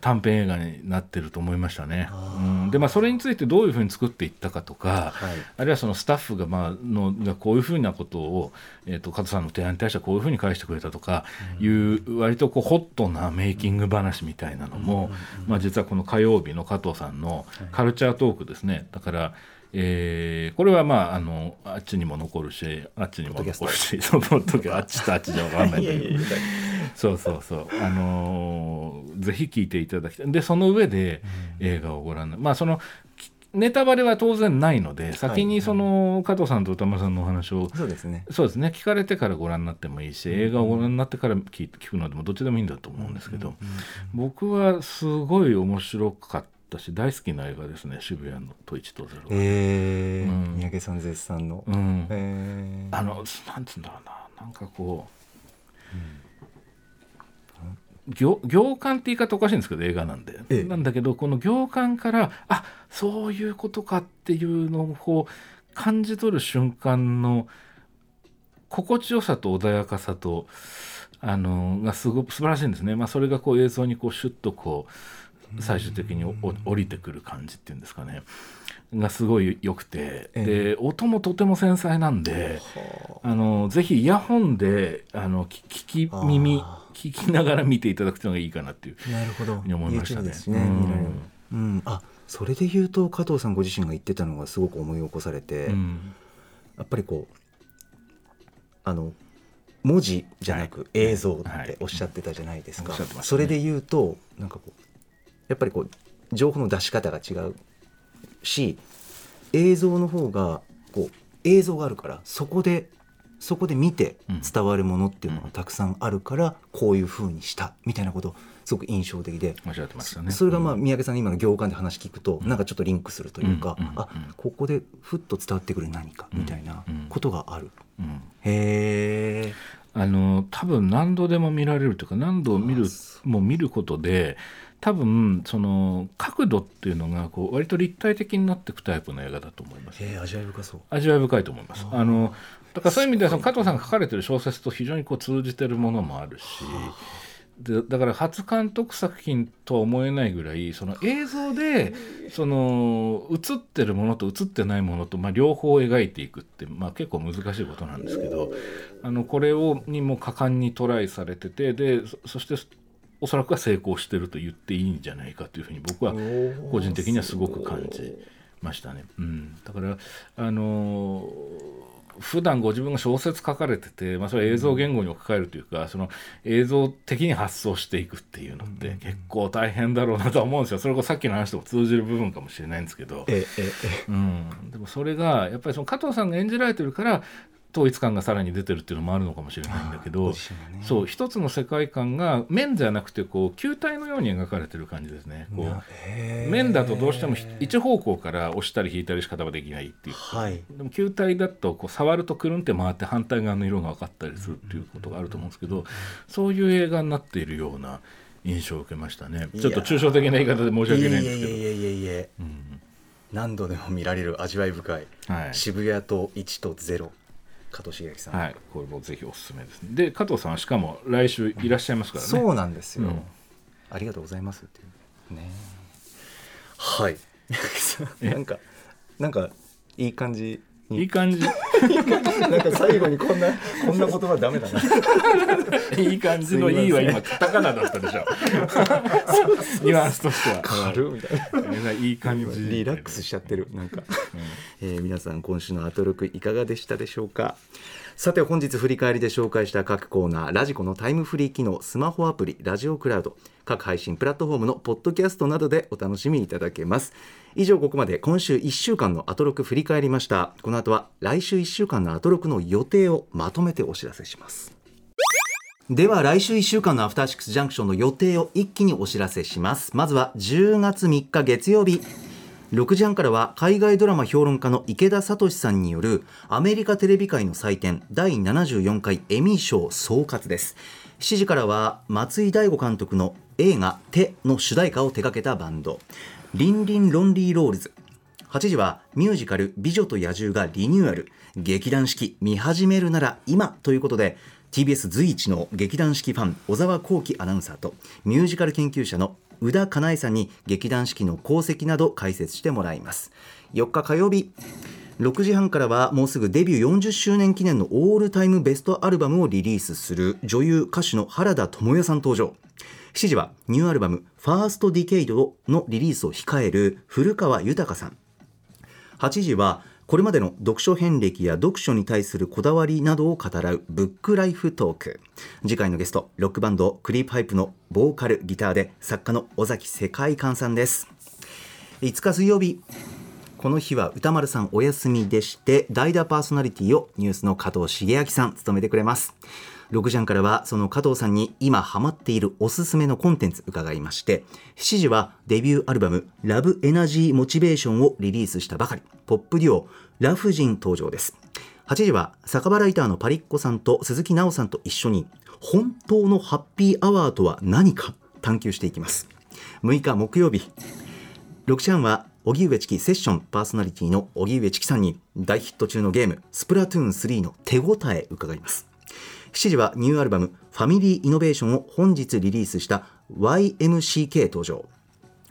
短編映画になってると思いましたね。うん、でまあそれについてどういうふうに作っていったかとか、はい。あるいはそのスタッフがまあのがこういうふうなことを、えー、と加藤さんの提案に対してはこういうふうに返してくれたとかいう割とこうホットなメイキング話みたいなのも、まあ、実はこの火曜日の加藤さんのカルチャートークですね。だから、えーこれはまああのあっちにも残るしあっちにも残るしその時はあっちとあっちじゃ分かんないんだけど。そうそうそう、あのーぜひ聞いていただきたい。でその上で映画をご覧なまあそのきネタバレは当然ないので先にその加藤さんと歌丸さんのお話をそうですね。そうですね。聞かれてからご覧になってもいいし映画をご覧になってから聞い聞くのでもどっちでもいいんだと思うんですけど僕はすごい面白かったし大好きな映画ですね。渋谷のと1と0。えー。うん。三宅さん絶賛の、うん。えー。あのなんつうんだろうな。なんかこう、行行間って言い方おかしいんですけど映画なんで、ええ。なんだけどこの行間からあそういうことかっていうのをこう感じ取る瞬間の心地よさと穏やかさとあのがすごく素晴らしいんですね、まあ、それがこう映像にこうシュッとこう最終的に降りてくる感じっていうんですかね。がすごい良くて、で音もとても繊細なんであ。のぜひイヤホンであのき聞き耳聞きながら見ていただくというのがいいかなっていうなるほど。ふうに思いましたね。ね、うん。あそれで言うと加藤さんご自身が言ってたのがすごく思い起こされて、うん。やっぱりこうあの文字じゃなく映像っはい。ておっしゃってたじゃないですか、おっしゃってましたね。それで言うとなんかこうやっぱりこう情報の出し方が違うし映像の方がこう映像があるからそこでそこで見て伝わるものっていうのがたくさんあるからこういうふうにしたみたいなことすごく印象的で。おっしゃってましたね。それがまあうん。三宅さんの今の行間で話聞くとなんかちょっとリンクするというかあここでふっと伝わってくる何かみたいなことがある。うん。へえ。あの多分何度でも見られるというか何度見るもう見ることで多分その角度っていうのがこう割と立体的になっていくタイプの映画だと思います。へえ味わい深そう。味わい深いと思います。あのだからそういう意味ではその加藤さんが書かれてる小説と非常にこう通じてるものもあるし。でだから初監督作品とは思えないぐらいその映像でその映ってるものと映ってないものと、まあ、両方描いていくって、まあ、結構難しいことなんですけどあのこれをにも果敢にトライされててでそそしておそらくは成功してると言っていいんじゃないかというふうに僕は個人的にはすごく感じましたね。うん、だからあのー普段ご自分が小説書かれてて、まあ、それは映像言語に置き換えるというか、その映像的に発想していくっていうのって結構大変だろうなとは思うんですよ。それこそさっきの話とも通じる部分かもしれないんですけど、えええ。うん、でもそれがやっぱりその加藤さんが演じられてるから統一感がさらに出てるっていうのもあるのかもしれないんだけど、ねそう一つの世界観が面じゃなくてこう球体のように描かれてる感じですね。こうえ。面だとどうしてもひ一方向から押したり引いたりしか多分できないっていうはい。でも球体だとこう触るとくるんって回って反対側の色が分かったりするっていうことがあると思うんですけどそういう映画になっているような印象を受けましたねちょっと抽象的な言い方で申し訳ないんですけどいえいえいえいえいえ。何度でも見られる味わい深い。はい渋谷と1と0。加藤茂明さん。はい。これもぜひおすすめですね。で加藤さんはしかも来週いらっしゃいますからね。そうなんですよ、うん。ありがとうございますっていう。ね。はい。なんかなんかいい感じにいい感じ。なんか最後にこんなこんな言葉ダメだな。いい感じの「いい」は今カタカナだったでしょ。ニュアンスとしては。軽みたいな。いい感じ。リラックスしちゃってるなんか、えー皆さん今週のアトロクいかがでしたでしょうか？さて本日振り返りで紹介した各コーナーラジコのタイムフリー機能スマホアプリラジオクラウド各配信プラットフォームのポッドキャストなどでお楽しみいただけます。以上ここまで今週1週間のアトロク振り返りました。この後は来週1週間のアトロクの予定をまとめてお知らせします。では来週1週間のアフターシックスジャンクションの予定を一気にお知らせします。まずは10月3日月曜日。6時半からは海外ドラマ評論家の池田敏さんによるアメリカテレビ界の祭典第74回エミー賞総括です。7時からは松居大悟監督の映画「手」の主題歌を手掛けたバンド。 Ring Ring Lonely Rollss。8時はミュージカル「美女と野獣」がリニューアル。劇団四季見始めるなら今ということで TBS 随一の劇団四季ファン小沢光輝アナウンサーとミュージカル研究者の宇田かなえさんに劇団四季の功績など解説してもらいます。4日火曜日。6時半からはもうすぐデビュー40周年記念のオールタイムベストアルバムをリリースする女優歌手の原田知世さん登場。7時はニューアルバム「ファーストディケイドのリリースを控える古川豊さん。8時はこれまでの読書遍歴や読書に対するこだわりなどを語らうブックライフトーク。次回のゲストロックバンドクリープハイプのボーカルギターで作家の尾崎世界観さんです。5日水曜日この日は歌丸さんお休みでして代打パーソナリティをニュースの加藤茂明さん務めてくれます。6時半からはその加藤さんに今ハマっているおすすめのコンテンツ伺いまして7時はデビューアルバム「ラブエナジーモチベーション」をリリースしたばかりポップデュオラフジン登場です。8時は酒場ライターのパリッコさんと鈴木奈緒さんと一緒に本当のハッピーアワーとは何か探求していきます。6日木曜日6時半は荻上チキセッションパーソナリティの荻上チキさんに大ヒット中のゲームスプラトゥーン3の手応え伺います。7時はニューアルバムファミリーイノベーションを本日リリースした YMCK 登場。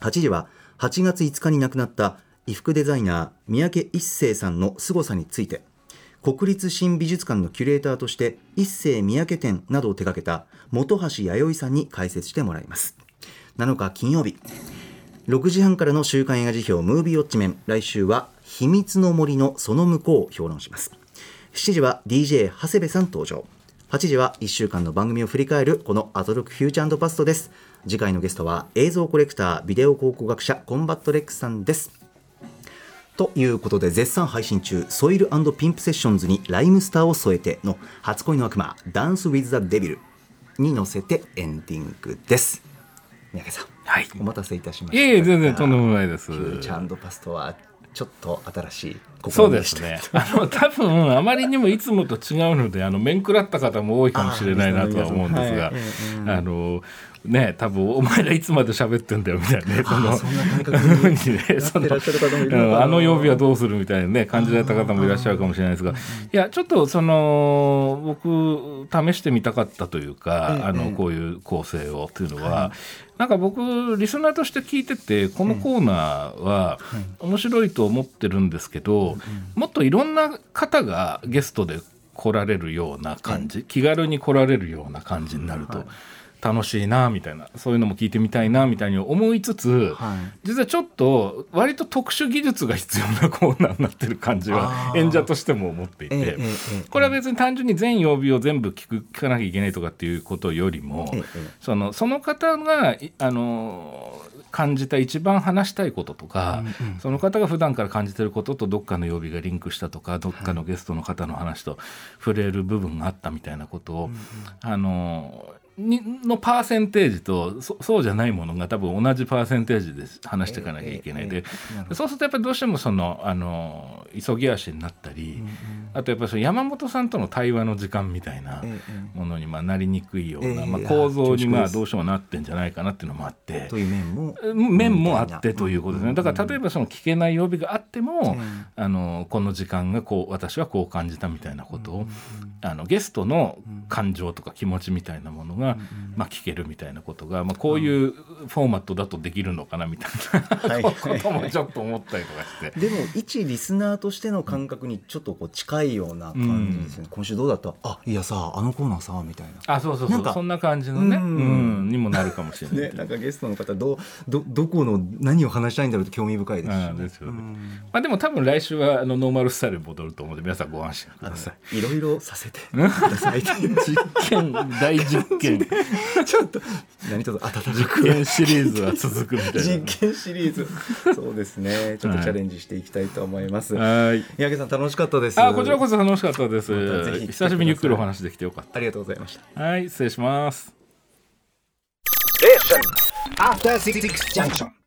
8時は8月5日に亡くなった衣服デザイナー三宅一生さんの凄さについて国立新美術館のキュレーターとして一世三宅展などを手掛けた本橋弥生さんに解説してもらいます。7日金曜日。6時半からの週刊映画辞表ムービーウォッチメン。来週は秘密の森のその向こうを評論します。7時は DJ 長谷部さん登場。8時は1週間の番組を振り返るこのアトロックフューチャーパストです。次回のゲストは映像コレクタービデオ考古学者コンバットレックスさんです。ということで絶賛配信中 SOIL & "PIMP" SESSIONS にライムスターを添えての初恋の悪魔 Dance with the Devil に乗せてエンディングです。三宅さんはい。お待たせいたしました。いえいえ全然とんでもないです。フューチャーパストはちょっと新しいそうですね。あの多分あまりにもいつもと違うのであの面食らった方も多いかもしれないなとは思うんですが、あのね多分お前らいつまで喋ってんだよみたいなね その あの曜日はどうするみたいなね感じられた方もいらっしゃるかもしれないですが、いやちょっとその僕試してみたかったというか、あのこういう構成をというのは。なんか僕リスナーとして聞いててこのコーナーは面白いと思ってるんですけど、もっといろんな方がゲストで来られるような感じ、気軽に来られるような感じになると。楽しいなみたいなそういうのも聞いてみたいなみたいに思いつつ、実はちょっと割と特殊技術が必要なコーナーになってる感じは演者としても思っていて、これは別に単純に全曜日を全部聞く聞かなきゃいけないとかっていうことよりも、そのその方があの感じた一番話したいこととか、うんうん、その方が普段から感じてることとどっかの曜日がリンクしたとかどっかのゲストの方の話と触れる部分があったみたいなことを、うんうん、あのにのパーセンテージとそそうじゃないものが多分同じパーセンテージで話していかなきゃいけない。で、そうするとやっぱりどうしてもそのあの急ぎ足になったり、うんうん、あとやっぱりその山本さんとの対話の時間みたいなものにまあなりにくいような、まあ、構造にまあどうしてもなってんじゃないかなっていうのもあって。という面も面もあってということですね。だから例えばその聞けない曜日があっても、あのこの時間がこう私はこう感じたみたいなことを、あのゲストの感情とか気持ちみたいなものが、まあ、聞けるみたいなことが、まあ、こういうフォーマットだとできるのかなみたいな、こともちょっと思ったりとかして。でも一リスナーとしての感覚にちょっとこう近いような感じですね、うん、今週どうだった？あいやさあのコーナーさみたいな。あそうそうそう。そんな感じのね、うん、うん、にもなるかもしれない、ね、なんかゲストの方どどどこの何を話したいんだろうと興味深いですし、ね、ですよね、まあ、でも多分来週はあのノーマルスタイルに戻ると思うので皆さんご安心ください。いろいろさせて ください実験大実験 ちょっと何とぞ温実験シリーズは続くみたいな。実験シリーズ。そうですね。ちょっとチャレンジしていきたいと思います。はい。三宅さん楽しかったです。あこちらこそ楽しかったです、ま、久しぶりにゆっくりお話できてよかった。ありがとうございました。はい失礼します。え After Six Junction